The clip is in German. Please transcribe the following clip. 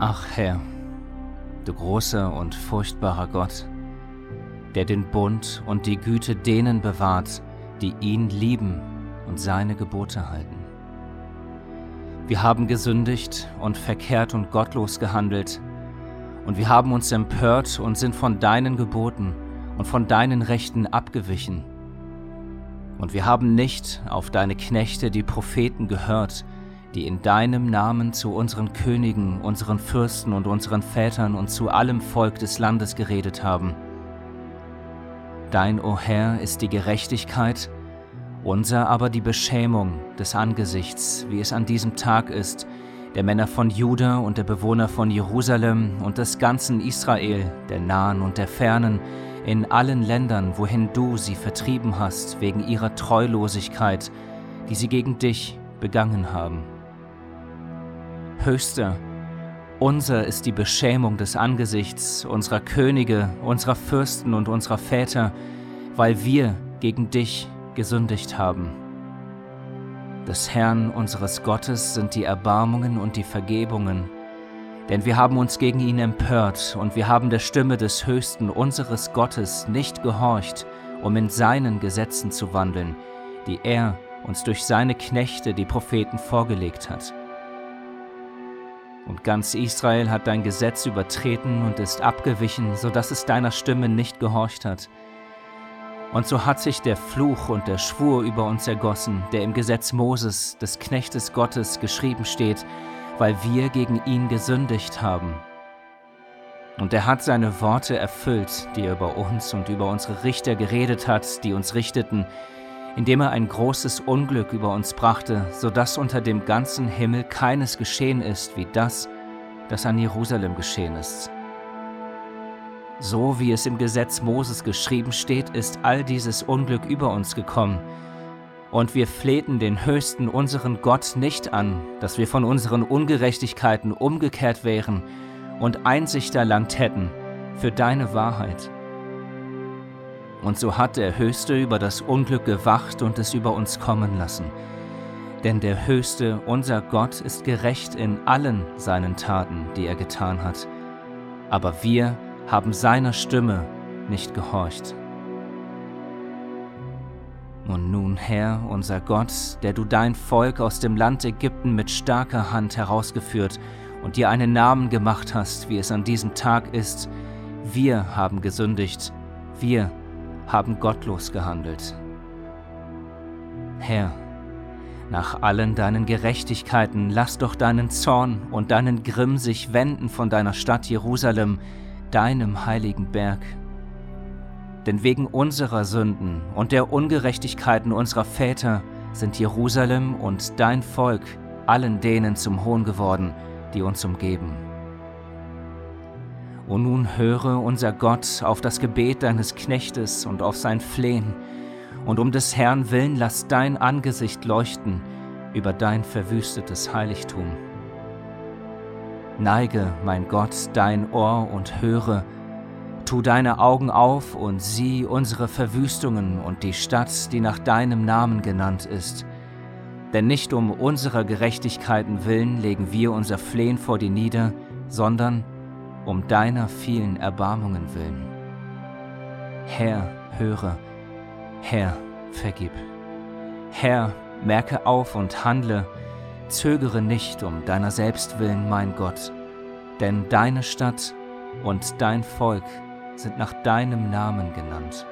Ach Herr, du großer und furchtbarer Gott, der den Bund und die Güte denen bewahrt, die ihn lieben und seine Gebote halten. Wir haben gesündigt und verkehrt und gottlos gehandelt, und wir haben uns empört und sind von deinen Geboten und von deinen Rechten abgewichen. Und wir haben nicht auf deine Knechte, die Propheten, gehört, die in deinem Namen zu unseren Königen, unseren Fürsten und unseren Vätern und zu allem Volk des Landes geredet haben. Dein, o oh Herr, ist die Gerechtigkeit, unser aber die Beschämung des Angesichts, wie es an diesem Tag ist, der Männer von Juda und der Bewohner von Jerusalem und des ganzen Israel, der nahen und der fernen, in allen Ländern, wohin du sie vertrieben hast, wegen ihrer Treulosigkeit, die sie gegen dich begangen haben. Höchster, unser ist die Beschämung des Angesichts unserer Könige, unserer Fürsten und unserer Väter, weil wir gegen dich gesündigt haben. Des Herrn unseres Gottes sind die Erbarmungen und die Vergebungen, denn wir haben uns gegen ihn empört und wir haben der Stimme des Höchsten unseres Gottes nicht gehorcht, um in seinen Gesetzen zu wandeln, die er uns durch seine Knechte, die Propheten, vorgelegt hat. Und ganz Israel hat dein Gesetz übertreten und ist abgewichen, so dass es deiner Stimme nicht gehorcht hat. Und so hat sich der Fluch und der Schwur über uns ergossen, der im Gesetz Moses, des Knechtes Gottes, geschrieben steht, weil wir gegen ihn gesündigt haben. Und er hat seine Worte erfüllt, die er über uns und über unsere Richter geredet hat, die uns richteten, indem er ein großes Unglück über uns brachte, so dass unter dem ganzen Himmel keines geschehen ist wie das, das an Jerusalem geschehen ist. So wie es im Gesetz Moses geschrieben steht, ist all dieses Unglück über uns gekommen. Und wir flehten den Höchsten unseren Gott nicht an, dass wir von unseren Ungerechtigkeiten umgekehrt wären und Einsicht erlangt hätten für deine Wahrheit. Und so hat der Höchste über das Unglück gewacht und es über uns kommen lassen. Denn der Höchste, unser Gott, ist gerecht in allen seinen Taten, die er getan hat. Aber wir haben seiner Stimme nicht gehorcht. Und nun, Herr, unser Gott, der du dein Volk aus dem Land Ägypten mit starker Hand herausgeführt und dir einen Namen gemacht hast, wie es an diesem Tag ist, wir haben gesündigt, wir haben gottlos gehandelt. Herr, nach allen deinen Gerechtigkeiten lass doch deinen Zorn und deinen Grimm sich wenden von deiner Stadt Jerusalem, deinem heiligen Berg. Denn wegen unserer Sünden und der Ungerechtigkeiten unserer Väter sind Jerusalem und dein Volk allen denen zum Hohn geworden, die uns umgeben. O nun höre, unser Gott, auf das Gebet deines Knechtes und auf sein Flehen, und um des Herrn willen lass dein Angesicht leuchten über dein verwüstetes Heiligtum. Neige, mein Gott, dein Ohr und höre, tu deine Augen auf und sieh unsere Verwüstungen und die Stadt, die nach deinem Namen genannt ist. Denn nicht um unserer Gerechtigkeiten willen legen wir unser Flehen vor dir nieder, sondern um deiner vielen Erbarmungen willen. Herr, höre, Herr, vergib. Herr, merke auf und handle, zögere nicht um deiner selbst willen, mein Gott, denn deine Stadt und dein Volk sind nach deinem Namen genannt.